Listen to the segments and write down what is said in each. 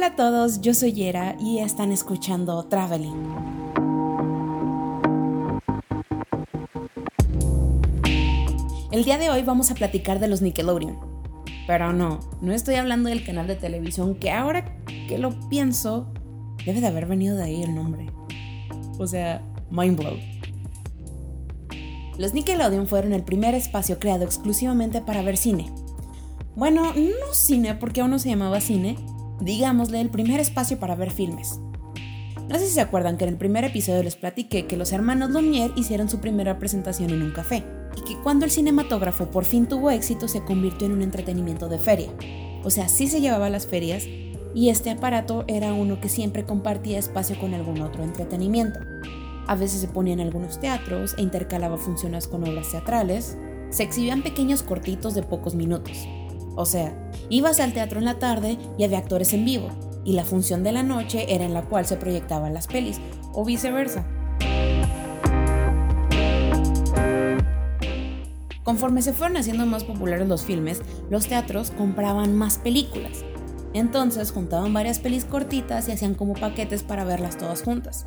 Hola a todos, yo soy Yera y están escuchando Traveling. El día de hoy vamos a platicar de los Nickelodeon. Pero no, no estoy hablando del canal de televisión que ahora que lo pienso, debe de haber venido de ahí el nombre. O sea, mind blow. Los Nickelodeon fueron el primer espacio creado exclusivamente para ver cine. Bueno, no cine porque aún no se llamaba cine, digámosle el primer espacio para ver filmes. No sé si se acuerdan que en el primer episodio les platiqué que los hermanos Lumière hicieron su primera presentación en un café y que cuando el cinematógrafo por fin tuvo éxito se convirtió en un entretenimiento de feria. O sea, sí se llevaba a las ferias y este aparato era uno que siempre compartía espacio con algún otro entretenimiento. A veces se ponía en algunos teatros e intercalaba funciones con obras teatrales. Se exhibían pequeños cortitos de pocos minutos. O sea, ibas al teatro en la tarde y había actores en vivo, y la función de la noche era en la cual se proyectaban las pelis, o viceversa. Conforme se fueron haciendo más populares los filmes, los teatros compraban más películas. Entonces juntaban varias pelis cortitas y hacían como paquetes para verlas todas juntas.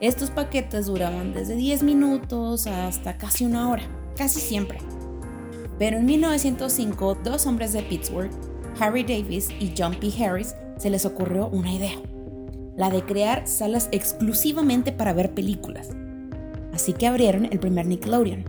Estos paquetes duraban desde 10 minutos hasta casi una hora, casi siempre. Pero en 1905, dos hombres de Pittsburgh, Harry Davis y John P. Harris, se les ocurrió una idea, la de crear salas exclusivamente para ver películas. Así que abrieron el primer Nickelodeon.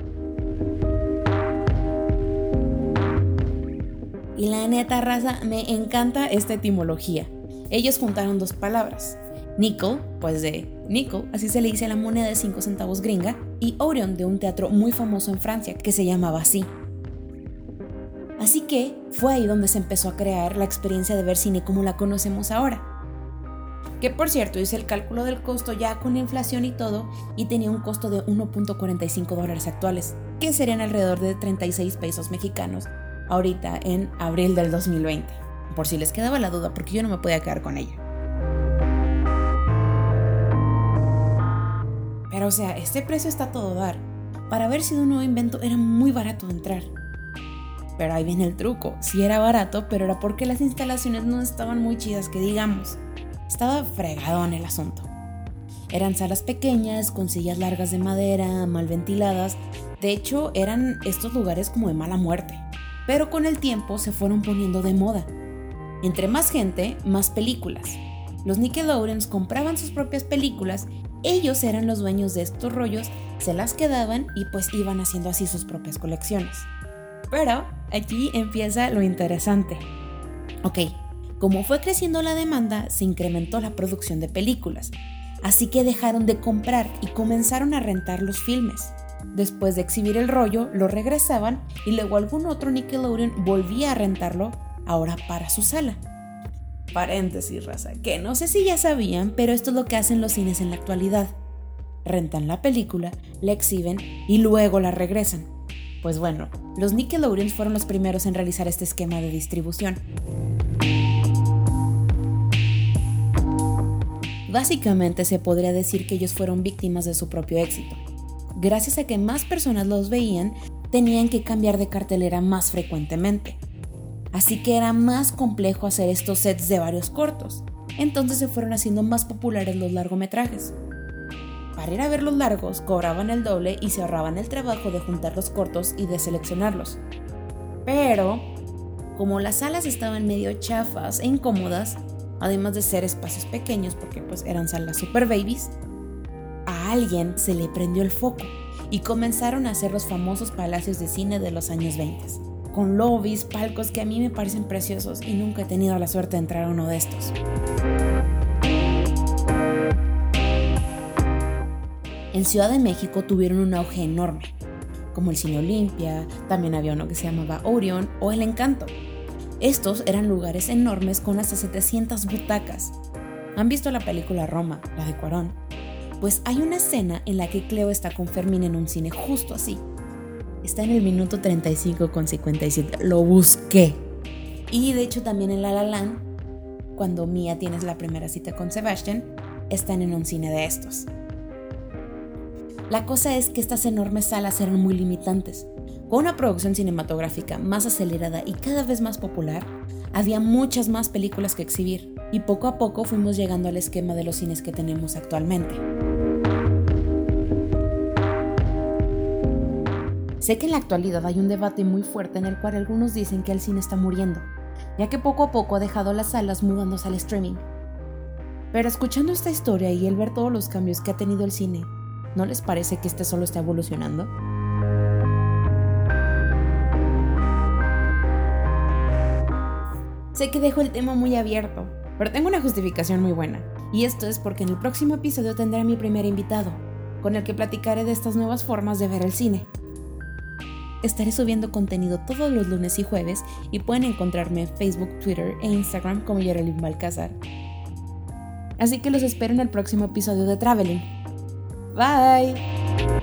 Y la neta raza, me encanta esta etimología. Ellos juntaron dos palabras, Nickel, pues de nickel, así se le dice a la moneda de 5 centavos gringa, y Orion de un teatro muy famoso en Francia que se llamaba así. Que fue ahí donde se empezó a crear la experiencia de ver cine como la conocemos ahora. Que por cierto hice el cálculo del costo ya con inflación y todo y tenía un costo de 1.45 dólares actuales, que serían alrededor de 36 pesos mexicanos ahorita en abril del 2020. Por si les quedaba la duda, porque yo no me podía quedar con ella. Pero o sea, este precio está todo dar. Para haber sido un nuevo invento era muy barato entrar. Pero ahí viene el truco. Sí era barato, pero era porque las instalaciones no estaban muy chidas, que digamos. Estaba fregado en el asunto. Eran salas pequeñas, con sillas largas de madera, mal ventiladas. De hecho, eran estos lugares como de mala muerte. Pero con el tiempo se fueron poniendo de moda. Entre más gente, más películas. Los Nickelodeons compraban sus propias películas ellos eran los dueños de estos rollos, se las quedaban y pues iban haciendo así sus propias colecciones. Pero aquí empieza lo interesante. Ok, como fue creciendo la demanda, se incrementó la producción de películas, así que dejaron de comprar y comenzaron a rentar los filmes. Después de exhibir el rollo, lo regresaban y luego algún otro Nickelodeon volvía a rentarlo, ahora para su sala. Paréntesis, raza, que no sé si ya sabían, pero esto es lo que hacen los cines en la actualidad. Rentan la película, la exhiben y luego la regresan. Pues bueno, los Nickelodeons fueron los primeros en realizar este esquema de distribución. Básicamente se podría decir que ellos fueron víctimas de su propio éxito. Gracias a que más personas los veían, tenían que cambiar de cartelera más frecuentemente así que era más complejo hacer estos sets de varios cortos. Entonces se fueron haciendo más populares los largometrajes. Para ir a ver los largos, cobraban el doble y se ahorraban el trabajo de juntar los cortos y de seleccionarlos. Pero, como las salas estaban medio chafas e incómodas, además de ser espacios pequeños porque pues eran salas super babies, a alguien se le prendió el foco y comenzaron a hacer los famosos palacios de cine de los años 20 con lobbies, palcos que a mí me parecen preciosos y nunca he tenido la suerte de entrar a uno de estos. En Ciudad de México tuvieron un auge enorme, como el Cine Olimpia, también había uno que se llamaba Orion o El Encanto. Estos eran lugares enormes con hasta 700 butacas. ¿Han visto la película Roma, la de Cuarón? Pues hay una escena en la que Cleo está con Fermín en un cine justo así, Está en el minuto 35 con 57. Lo busqué. Y de hecho también en La La Land, cuando Mia tienes la primera cita con Sebastian, están en un cine de estos. La cosa es que estas enormes salas eran muy limitantes. Con una producción cinematográfica más acelerada y cada vez más popular, había muchas más películas que exhibir y poco a poco fuimos llegando al esquema de los cines que tenemos actualmente. Sé que en la actualidad hay un debate muy fuerte en el cual algunos dicen que el cine está muriendo, ya que poco a poco ha dejado las salas mudándose al streaming. Pero escuchando esta historia y el ver todos los cambios que ha tenido el cine, ¿no les parece que este solo está evolucionando? Sé que dejo el tema muy abierto, pero tengo una justificación muy buena. Y esto es porque en el próximo episodio tendré a mi primer invitado, con el que platicaré de estas nuevas formas de ver el cine. Estaré subiendo contenido todos los lunes y jueves y pueden encontrarme en Facebook, Twitter e Instagram como Yerelin Balcázar. Así que los espero en el próximo episodio de Traveling. Bye.